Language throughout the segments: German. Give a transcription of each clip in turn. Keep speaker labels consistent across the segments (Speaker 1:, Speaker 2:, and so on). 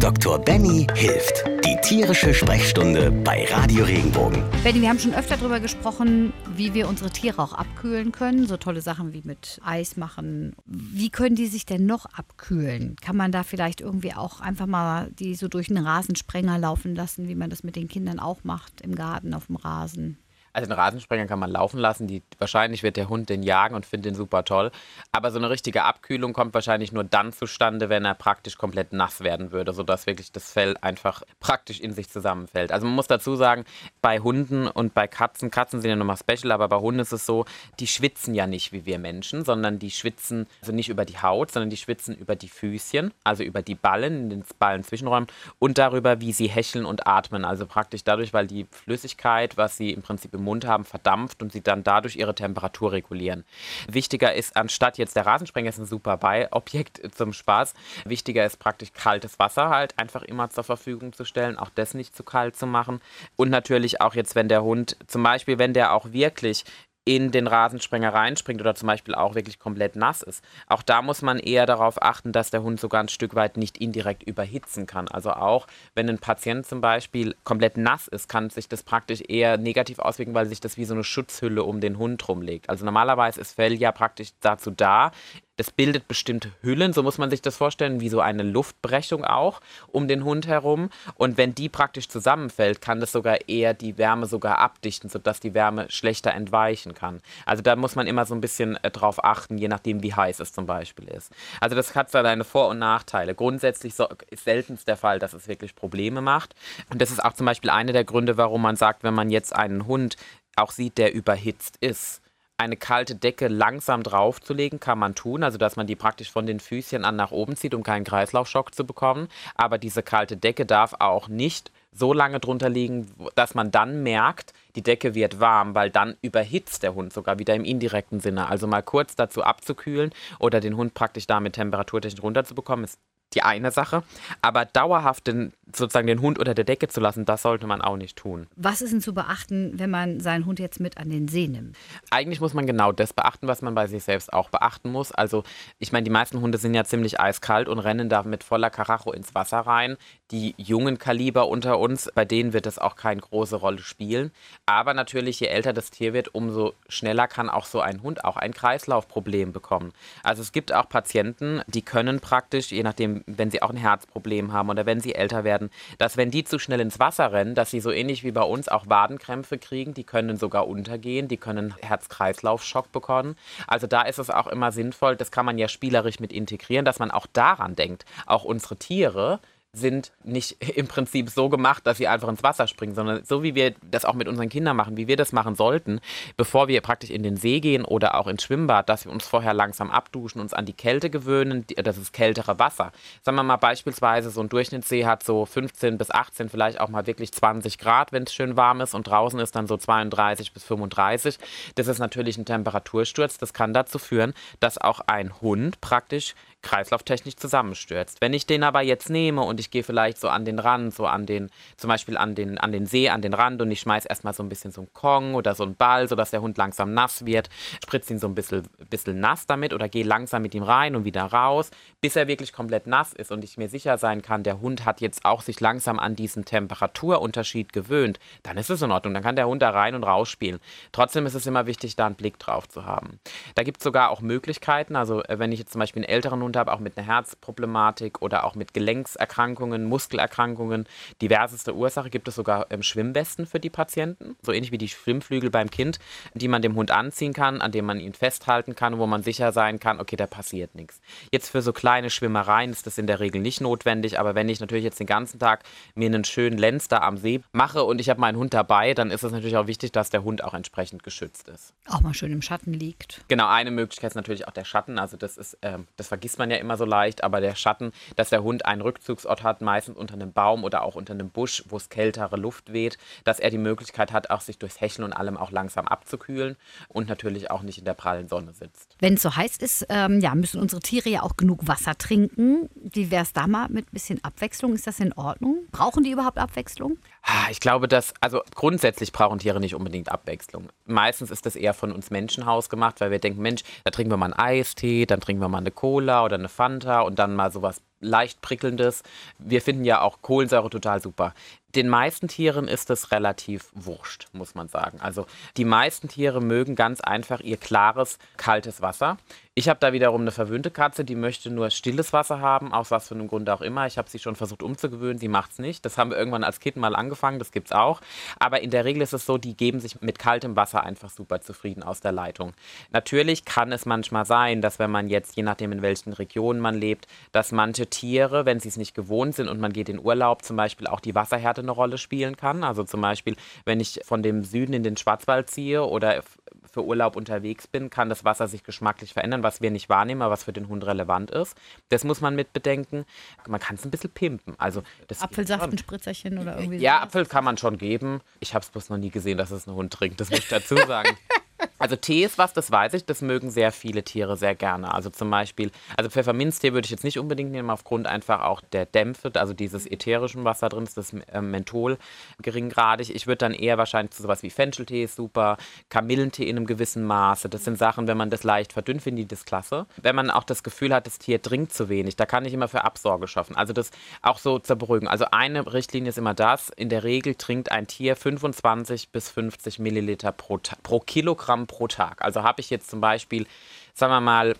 Speaker 1: Dr. Benny hilft. Die tierische Sprechstunde bei Radio Regenbogen.
Speaker 2: Benny, wir haben schon öfter darüber gesprochen, wie wir unsere Tiere auch abkühlen können. So tolle Sachen wie mit Eis machen. Wie können die sich denn noch abkühlen? Kann man da vielleicht irgendwie auch einfach mal die so durch einen Rasensprenger laufen lassen, wie man das mit den Kindern auch macht im Garten auf dem Rasen?
Speaker 3: Also den Rasensprenger kann man laufen lassen. Die, wahrscheinlich wird der Hund den jagen und findet den super toll. Aber so eine richtige Abkühlung kommt wahrscheinlich nur dann zustande, wenn er praktisch komplett nass werden würde, sodass wirklich das Fell einfach praktisch in sich zusammenfällt. Also man muss dazu sagen, bei Hunden und bei Katzen, Katzen sind ja nochmal special, aber bei Hunden ist es so, die schwitzen ja nicht wie wir Menschen, sondern die schwitzen also nicht über die Haut, sondern die schwitzen über die Füßchen, also über die Ballen, in den Ballenzwischenräumen und darüber, wie sie hecheln und atmen. Also praktisch dadurch, weil die Flüssigkeit, was sie im Prinzip im Mund haben, verdampft und sie dann dadurch ihre Temperatur regulieren. Wichtiger ist, anstatt jetzt der Rasensprenger ist ein super Beiobjekt zum Spaß, wichtiger ist praktisch kaltes Wasser halt einfach immer zur Verfügung zu stellen, auch das nicht zu kalt zu machen. Und natürlich auch jetzt, wenn der Hund, zum Beispiel, wenn der auch wirklich in den Rasensprenger reinspringt oder zum Beispiel auch wirklich komplett nass ist. Auch da muss man eher darauf achten, dass der Hund sogar ein Stück weit nicht indirekt überhitzen kann. Also auch wenn ein Patient zum Beispiel komplett nass ist, kann sich das praktisch eher negativ auswirken, weil sich das wie so eine Schutzhülle um den Hund rumlegt. Also normalerweise ist Fell ja praktisch dazu da, das bildet bestimmte Hüllen, so muss man sich das vorstellen, wie so eine Luftbrechung auch um den Hund herum. Und wenn die praktisch zusammenfällt, kann das sogar eher die Wärme sogar abdichten, sodass die Wärme schlechter entweichen kann. Also da muss man immer so ein bisschen äh, drauf achten, je nachdem, wie heiß es zum Beispiel ist. Also das hat seine Vor- und Nachteile. Grundsätzlich ist selten der Fall, dass es wirklich Probleme macht. Und das ist auch zum Beispiel einer der Gründe, warum man sagt, wenn man jetzt einen Hund auch sieht, der überhitzt ist eine kalte Decke langsam draufzulegen, kann man tun, also dass man die praktisch von den Füßchen an nach oben zieht, um keinen Kreislaufschock zu bekommen. Aber diese kalte Decke darf auch nicht so lange drunter liegen, dass man dann merkt, die Decke wird warm, weil dann überhitzt der Hund sogar wieder im indirekten Sinne. Also mal kurz dazu abzukühlen oder den Hund praktisch damit temperaturtechnisch runterzubekommen, ist die eine Sache. Aber dauerhaft den, sozusagen den Hund unter der Decke zu lassen, das sollte man auch nicht tun.
Speaker 2: Was ist denn zu beachten, wenn man seinen Hund jetzt mit an den See nimmt?
Speaker 3: Eigentlich muss man genau das beachten, was man bei sich selbst auch beachten muss. Also, ich meine, die meisten Hunde sind ja ziemlich eiskalt und rennen da mit voller Karacho ins Wasser rein. Die jungen Kaliber unter uns, bei denen wird das auch keine große Rolle spielen. Aber natürlich, je älter das Tier wird, umso schneller kann auch so ein Hund auch ein Kreislaufproblem bekommen. Also es gibt auch Patienten, die können praktisch, je nachdem wenn sie auch ein Herzproblem haben oder wenn sie älter werden, dass wenn die zu schnell ins Wasser rennen, dass sie so ähnlich wie bei uns auch Wadenkrämpfe kriegen, die können sogar untergehen, die können Herz-Kreislauf-Schock bekommen. Also da ist es auch immer sinnvoll, das kann man ja spielerisch mit integrieren, dass man auch daran denkt, auch unsere Tiere, sind nicht im Prinzip so gemacht, dass sie einfach ins Wasser springen, sondern so wie wir das auch mit unseren Kindern machen, wie wir das machen sollten, bevor wir praktisch in den See gehen oder auch ins Schwimmbad, dass wir uns vorher langsam abduschen, uns an die Kälte gewöhnen, das ist kältere Wasser. Sagen wir mal beispielsweise, so ein Durchschnittssee hat so 15 bis 18, vielleicht auch mal wirklich 20 Grad, wenn es schön warm ist und draußen ist dann so 32 bis 35. Das ist natürlich ein Temperatursturz, das kann dazu führen, dass auch ein Hund praktisch kreislauftechnisch zusammenstürzt. Wenn ich den aber jetzt nehme und ich gehe vielleicht so an den Rand, so an den, zum Beispiel an den, an den See, an den Rand und ich schmeiße erstmal so ein bisschen so einen Kong oder so einen Ball, sodass der Hund langsam nass wird, spritze ihn so ein bisschen, bisschen nass damit oder gehe langsam mit ihm rein und wieder raus, bis er wirklich komplett nass ist und ich mir sicher sein kann, der Hund hat jetzt auch sich langsam an diesen Temperaturunterschied gewöhnt, dann ist es in Ordnung. Dann kann der Hund da rein und raus spielen. Trotzdem ist es immer wichtig, da einen Blick drauf zu haben. Da gibt es sogar auch Möglichkeiten, also äh, wenn ich jetzt zum Beispiel einen älteren Hund Hund habe, auch mit einer Herzproblematik oder auch mit Gelenkserkrankungen, Muskelerkrankungen. Diverseste Ursache gibt es sogar Schwimmwesten für die Patienten, so ähnlich wie die Schwimmflügel beim Kind, die man dem Hund anziehen kann, an dem man ihn festhalten kann, wo man sicher sein kann, okay, da passiert nichts. Jetzt für so kleine Schwimmereien ist das in der Regel nicht notwendig, aber wenn ich natürlich jetzt den ganzen Tag mir einen schönen Lenz da am See mache und ich habe meinen Hund dabei, dann ist es natürlich auch wichtig, dass der Hund auch entsprechend geschützt ist.
Speaker 2: Auch mal schön im Schatten liegt.
Speaker 3: Genau, eine Möglichkeit ist natürlich auch der Schatten. Also das ist, ähm, das vergisst man ja immer so leicht, aber der Schatten, dass der Hund einen Rückzugsort hat, meistens unter einem Baum oder auch unter einem Busch, wo es kältere Luft weht, dass er die Möglichkeit hat, auch sich durchs Hecheln und allem auch langsam abzukühlen und natürlich auch nicht in der prallen Sonne sitzt.
Speaker 2: Wenn es so heiß ist, ähm, ja, müssen unsere Tiere ja auch genug Wasser trinken. Wie wäre es da mal mit ein bisschen Abwechslung? Ist das in Ordnung? Brauchen die überhaupt Abwechslung?
Speaker 3: Ah, ich glaube, dass, also grundsätzlich brauchen Tiere nicht unbedingt Abwechslung. Meistens ist das eher von uns Menschen hausgemacht, weil wir denken, Mensch, da trinken wir mal einen Eistee, dann trinken wir mal eine Cola oder eine Fanta und dann mal sowas leicht prickelndes. Wir finden ja auch Kohlensäure total super den meisten Tieren ist es relativ wurscht, muss man sagen. Also die meisten Tiere mögen ganz einfach ihr klares, kaltes Wasser. Ich habe da wiederum eine verwöhnte Katze, die möchte nur stilles Wasser haben, aus was für einem Grund auch immer. Ich habe sie schon versucht umzugewöhnen, sie macht es nicht. Das haben wir irgendwann als Kind mal angefangen, das gibt es auch. Aber in der Regel ist es so, die geben sich mit kaltem Wasser einfach super zufrieden aus der Leitung. Natürlich kann es manchmal sein, dass wenn man jetzt, je nachdem in welchen Regionen man lebt, dass manche Tiere, wenn sie es nicht gewohnt sind und man geht in Urlaub, zum Beispiel auch die Wasserhärte eine Rolle spielen kann. Also zum Beispiel, wenn ich von dem Süden in den Schwarzwald ziehe oder für Urlaub unterwegs bin, kann das Wasser sich geschmacklich verändern, was wir nicht wahrnehmen, aber was für den Hund relevant ist. Das muss man mit bedenken. Man kann es ein bisschen pimpen. Also
Speaker 2: Apfelsaft, ein Spritzerchen oder irgendwie
Speaker 3: Ja, Apfel kann man schon geben. Ich habe es bloß noch nie gesehen, dass es ein Hund trinkt. Das muss ich dazu sagen. Also Tee ist was, das weiß ich, das mögen sehr viele Tiere sehr gerne. Also zum Beispiel, also Pfefferminztee würde ich jetzt nicht unbedingt nehmen, aufgrund einfach auch der Dämpfe, also dieses ätherischen, was da drin ist, das äh, Menthol geringgradig. Ich würde dann eher wahrscheinlich zu sowas wie Fencheltee ist super, Kamillentee in einem gewissen Maße. Das sind Sachen, wenn man das leicht verdünnt, finde ich das klasse. Wenn man auch das Gefühl hat, das Tier trinkt zu wenig, da kann ich immer für Absorge schaffen. Also das auch so zur Beruhigung. Also eine Richtlinie ist immer das, in der Regel trinkt ein Tier 25 bis 50 Milliliter pro, pro Kilogramm Gramm pro Tag. Also habe ich jetzt zum Beispiel, sagen wir mal,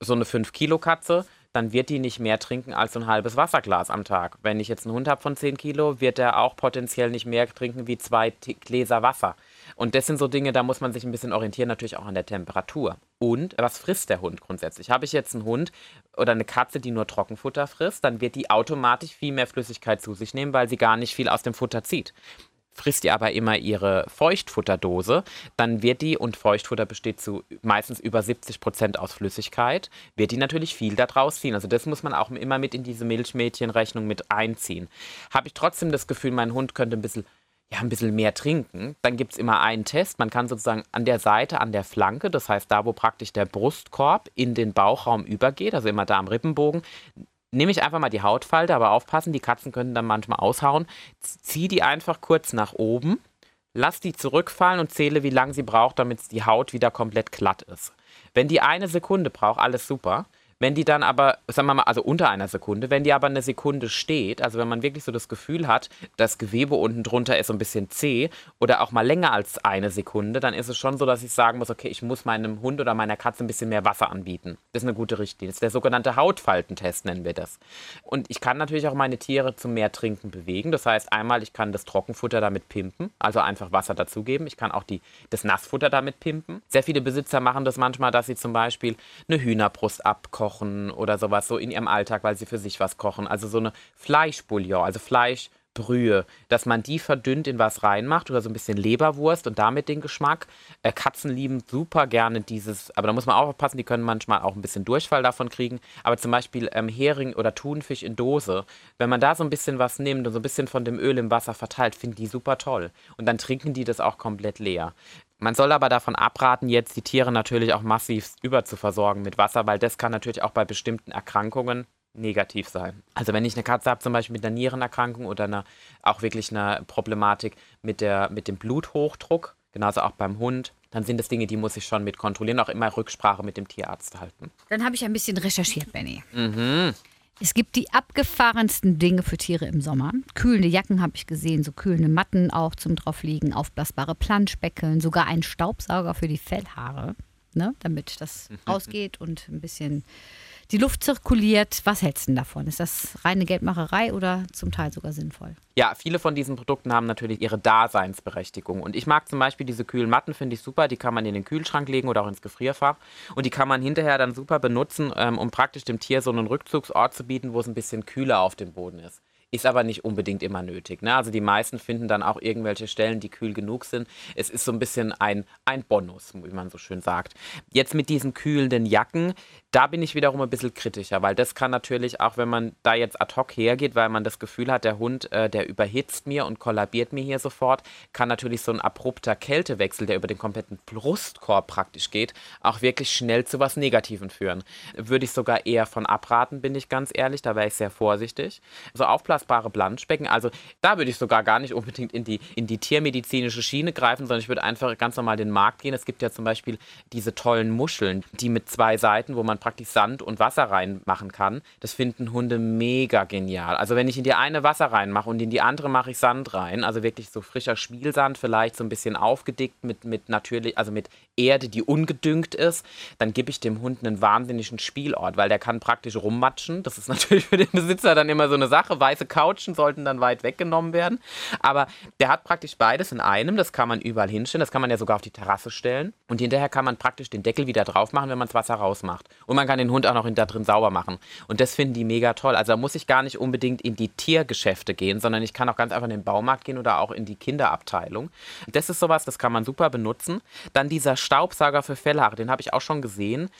Speaker 3: so eine 5-Kilo-Katze, dann wird die nicht mehr trinken als so ein halbes Wasserglas am Tag. Wenn ich jetzt einen Hund habe von 10 Kilo, wird er auch potenziell nicht mehr trinken wie zwei Gläser Wasser. Und das sind so Dinge, da muss man sich ein bisschen orientieren, natürlich auch an der Temperatur. Und was frisst der Hund grundsätzlich? Habe ich jetzt einen Hund oder eine Katze, die nur Trockenfutter frisst, dann wird die automatisch viel mehr Flüssigkeit zu sich nehmen, weil sie gar nicht viel aus dem Futter zieht frisst ihr aber immer ihre Feuchtfutterdose, dann wird die, und Feuchtfutter besteht zu meistens über 70 Prozent aus Flüssigkeit, wird die natürlich viel daraus ziehen. Also das muss man auch immer mit in diese Milchmädchenrechnung mit einziehen. Habe ich trotzdem das Gefühl, mein Hund könnte ein bisschen ja, ein bisschen mehr trinken, dann gibt es immer einen Test. Man kann sozusagen an der Seite, an der Flanke, das heißt da, wo praktisch der Brustkorb in den Bauchraum übergeht, also immer da am Rippenbogen, nehme ich einfach mal die Hautfalte, aber aufpassen, die Katzen können dann manchmal aushauen. Zieh die einfach kurz nach oben, lass die zurückfallen und zähle, wie lange sie braucht, damit die Haut wieder komplett glatt ist. Wenn die eine Sekunde braucht, alles super. Wenn die dann aber, sagen wir mal, also unter einer Sekunde, wenn die aber eine Sekunde steht, also wenn man wirklich so das Gefühl hat, das Gewebe unten drunter ist so ein bisschen zäh oder auch mal länger als eine Sekunde, dann ist es schon so, dass ich sagen muss, okay, ich muss meinem Hund oder meiner Katze ein bisschen mehr Wasser anbieten. Das ist eine gute Richtlinie. Das ist der sogenannte Hautfaltentest, nennen wir das. Und ich kann natürlich auch meine Tiere zum mehr Trinken bewegen. Das heißt, einmal, ich kann das Trockenfutter damit pimpen, also einfach Wasser dazugeben. Ich kann auch die, das Nassfutter damit pimpen. Sehr viele Besitzer machen das manchmal, dass sie zum Beispiel eine Hühnerbrust abkochen kochen oder sowas so in ihrem Alltag, weil sie für sich was kochen. Also so eine Fleischbouillon, also Fleischbrühe, dass man die verdünnt in was reinmacht oder so ein bisschen Leberwurst und damit den Geschmack. Äh, Katzen lieben super gerne dieses, aber da muss man auch aufpassen, die können manchmal auch ein bisschen Durchfall davon kriegen. Aber zum Beispiel ähm, Hering oder Thunfisch in Dose, wenn man da so ein bisschen was nimmt und so ein bisschen von dem Öl im Wasser verteilt, finden die super toll. Und dann trinken die das auch komplett leer. Man soll aber davon abraten, jetzt die Tiere natürlich auch massiv überzuversorgen mit Wasser, weil das kann natürlich auch bei bestimmten Erkrankungen negativ sein. Also wenn ich eine Katze habe, zum Beispiel mit einer Nierenerkrankung oder einer, auch wirklich einer Problematik mit, der, mit dem Bluthochdruck, genauso auch beim Hund, dann sind das Dinge, die muss ich schon mit kontrollieren, auch immer Rücksprache mit dem Tierarzt halten.
Speaker 2: Dann habe ich ein bisschen recherchiert, Benny.
Speaker 3: Mhm.
Speaker 2: Es gibt die abgefahrensten Dinge für Tiere im Sommer. Kühlende Jacken habe ich gesehen, so kühlende Matten auch zum draufliegen, aufblasbare Planschbeckeln, sogar ein Staubsauger für die Fellhaare, ne, damit das rausgeht und ein bisschen die Luft zirkuliert. Was hältst du denn davon? Ist das reine Geldmacherei oder zum Teil sogar sinnvoll?
Speaker 3: Ja, viele von diesen Produkten haben natürlich ihre Daseinsberechtigung. Und ich mag zum Beispiel diese kühlen Matten, finde ich super. Die kann man in den Kühlschrank legen oder auch ins Gefrierfach. Und die kann man hinterher dann super benutzen, ähm, um praktisch dem Tier so einen Rückzugsort zu bieten, wo es ein bisschen kühler auf dem Boden ist. Ist aber nicht unbedingt immer nötig. Ne? Also die meisten finden dann auch irgendwelche Stellen, die kühl genug sind. Es ist so ein bisschen ein, ein Bonus, wie man so schön sagt. Jetzt mit diesen kühlenden Jacken, da bin ich wiederum ein bisschen kritischer, weil das kann natürlich auch, wenn man da jetzt ad hoc hergeht, weil man das Gefühl hat, der Hund, äh, der überhitzt mir und kollabiert mir hier sofort, kann natürlich so ein abrupter Kältewechsel, der über den kompletten Brustkorb praktisch geht, auch wirklich schnell zu was Negativen führen. Würde ich sogar eher von abraten, bin ich ganz ehrlich, da wäre ich sehr vorsichtig. So Aufblas aufblasbare Planschbecken. Also da würde ich sogar gar nicht unbedingt in die, in die tiermedizinische Schiene greifen, sondern ich würde einfach ganz normal den Markt gehen. Es gibt ja zum Beispiel diese tollen Muscheln, die mit zwei Seiten, wo man praktisch Sand und Wasser reinmachen kann. Das finden Hunde mega genial. Also wenn ich in die eine Wasser reinmache und in die andere mache ich Sand rein, also wirklich so frischer Spielsand, vielleicht so ein bisschen aufgedickt mit, mit natürlich, also mit Erde, die ungedüngt ist, dann gebe ich dem Hund einen wahnsinnigen Spielort, weil der kann praktisch rummatschen. Das ist natürlich für den Besitzer dann immer so eine Sache. Weiße Couchen sollten dann weit weggenommen werden. Aber der hat praktisch beides in einem. Das kann man überall hinstellen. Das kann man ja sogar auf die Terrasse stellen. Und hinterher kann man praktisch den Deckel wieder drauf machen, wenn man das Wasser rausmacht. Man kann den Hund auch noch da drin sauber machen. Und das finden die mega toll. Also da muss ich gar nicht unbedingt in die Tiergeschäfte gehen, sondern ich kann auch ganz einfach in den Baumarkt gehen oder auch in die Kinderabteilung. Das ist sowas, das kann man super benutzen. Dann dieser Staubsauger für Fellhaare, den habe ich auch schon gesehen.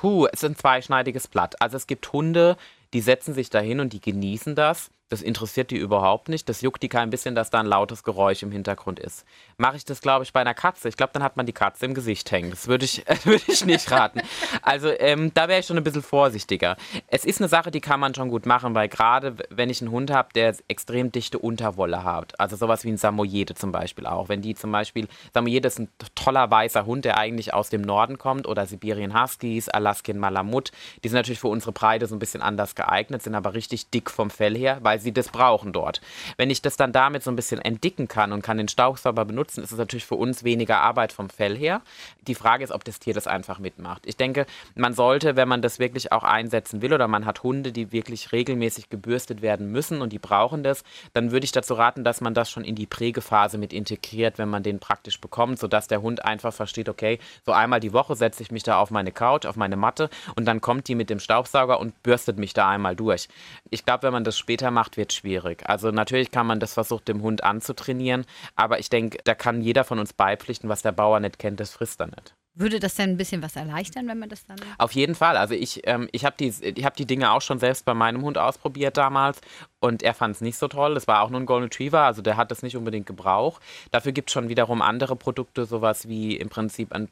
Speaker 3: Puh, es ist ein zweischneidiges Blatt. Also es gibt Hunde, die setzen sich dahin und die genießen das. Das interessiert die überhaupt nicht. Das juckt die kein bisschen, dass da ein lautes Geräusch im Hintergrund ist. Mache ich das, glaube ich, bei einer Katze. Ich glaube, dann hat man die Katze im Gesicht hängen. Das würde ich, würd ich nicht raten. Also ähm, da wäre ich schon ein bisschen vorsichtiger. Es ist eine Sache, die kann man schon gut machen, weil gerade wenn ich einen Hund habe, der extrem dichte Unterwolle hat, also sowas wie ein Samoyede zum Beispiel auch. Wenn die zum Beispiel, Samoyede ist ein toller weißer Hund, der eigentlich aus dem Norden kommt, oder Sibirien Huskies, Alaskan Malamut. Die sind natürlich für unsere Breite so ein bisschen anders geeignet, sind aber richtig dick vom Fell her, weil weil sie das brauchen dort. Wenn ich das dann damit so ein bisschen entdicken kann und kann den Staubsauger benutzen, ist es natürlich für uns weniger Arbeit vom Fell her. Die Frage ist, ob das Tier das einfach mitmacht. Ich denke, man sollte, wenn man das wirklich auch einsetzen will oder man hat Hunde, die wirklich regelmäßig gebürstet werden müssen und die brauchen das, dann würde ich dazu raten, dass man das schon in die Prägephase mit integriert, wenn man den praktisch bekommt, sodass der Hund einfach versteht, okay, so einmal die Woche setze ich mich da auf meine Couch, auf meine Matte und dann kommt die mit dem Staubsauger und bürstet mich da einmal durch. Ich glaube, wenn man das später macht, macht, wird schwierig. Also natürlich kann man das versuchen, dem Hund anzutrainieren, aber ich denke, da kann jeder von uns beipflichten, was der Bauer nicht kennt, das frisst er nicht.
Speaker 2: Würde das denn ein bisschen was erleichtern, wenn man das dann.
Speaker 3: Auf jeden Fall. Also ich, ähm, ich habe die, hab die Dinge auch schon selbst bei meinem Hund ausprobiert damals und er fand es nicht so toll. Es war auch nur ein Golden Retriever, also der hat das nicht unbedingt gebraucht. Dafür gibt es schon wiederum andere Produkte, sowas wie im Prinzip eine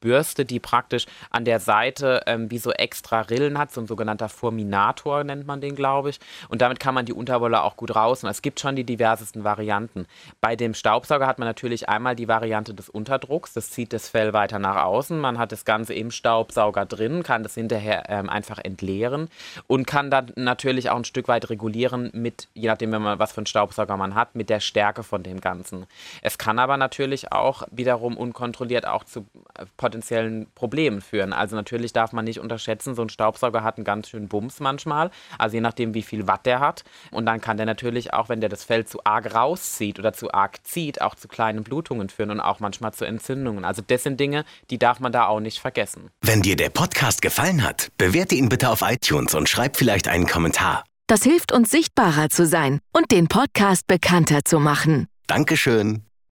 Speaker 3: Bestellbürste, die praktisch an der Seite ähm, wie so extra Rillen hat, so ein sogenannter Fulminator nennt man den, glaube ich. Und damit kann man die Unterwolle auch gut raus. Und es gibt schon die diversesten Varianten. Bei dem Staubsauger hat man natürlich einmal die Variante des Unterdrucks, das zieht das Fell weiter nach außen. Man hat das Ganze im Staubsauger drin, kann das hinterher ähm, einfach entleeren und kann dann natürlich auch ein Stück weit regulieren mit, je nachdem, wenn man was für einen Staubsauger man hat, mit der Stärke von dem Ganzen. Es kann aber natürlich auch wiederum unkontrolliert auch zu äh, potenziellen Problemen führen. Also natürlich darf man nicht unterschätzen, so ein Staubsauger hat einen ganz schönen Bums manchmal, also je nachdem, wie viel Watt der hat. Und dann kann der natürlich auch, wenn der das Fell zu arg rauszieht oder zu arg zieht, auch zu kleinen Blutungen führen und auch manchmal zu Entzündungen. Also das sind Dinge, die darf man da auch nicht vergessen.
Speaker 1: Wenn dir der Podcast gefallen hat, bewerte ihn bitte auf iTunes und schreib vielleicht einen Kommentar.
Speaker 4: Das hilft uns sichtbarer zu sein und den Podcast bekannter zu machen.
Speaker 1: Dankeschön.